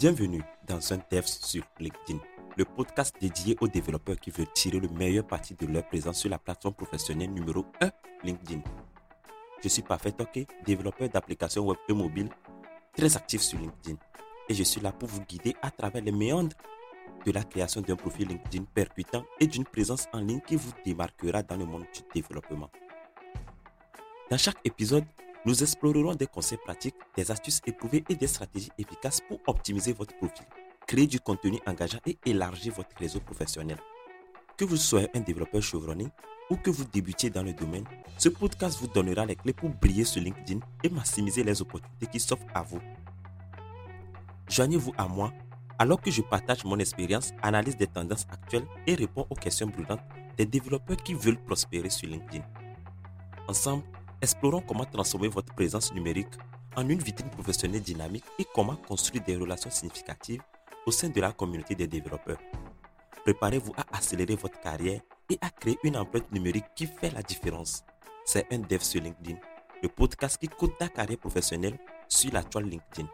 Bienvenue dans un Dev sur LinkedIn, le podcast dédié aux développeurs qui veulent tirer le meilleur parti de leur présence sur la plateforme professionnelle numéro 1, LinkedIn. Je suis Parfait Ok, développeur d'applications web et mobile, très actif sur LinkedIn. Et je suis là pour vous guider à travers les méandres de la création d'un profil LinkedIn percutant et d'une présence en ligne qui vous démarquera dans le monde du développement. Dans chaque épisode, nous explorerons des conseils pratiques, des astuces éprouvées et des stratégies efficaces pour optimiser votre profil, créer du contenu engageant et élargir votre réseau professionnel. Que vous soyez un développeur chevronné ou que vous débutiez dans le domaine, ce podcast vous donnera les clés pour briller sur LinkedIn et maximiser les opportunités qui s'offrent à vous. Joignez-vous à moi alors que je partage mon expérience, analyse des tendances actuelles et réponds aux questions brûlantes des développeurs qui veulent prospérer sur LinkedIn. Ensemble, Explorons comment transformer votre présence numérique en une vitrine professionnelle dynamique et comment construire des relations significatives au sein de la communauté des développeurs. Préparez-vous à accélérer votre carrière et à créer une empreinte numérique qui fait la différence. C'est un dev sur LinkedIn, le podcast qui coûte ta carrière professionnelle sur la toile LinkedIn.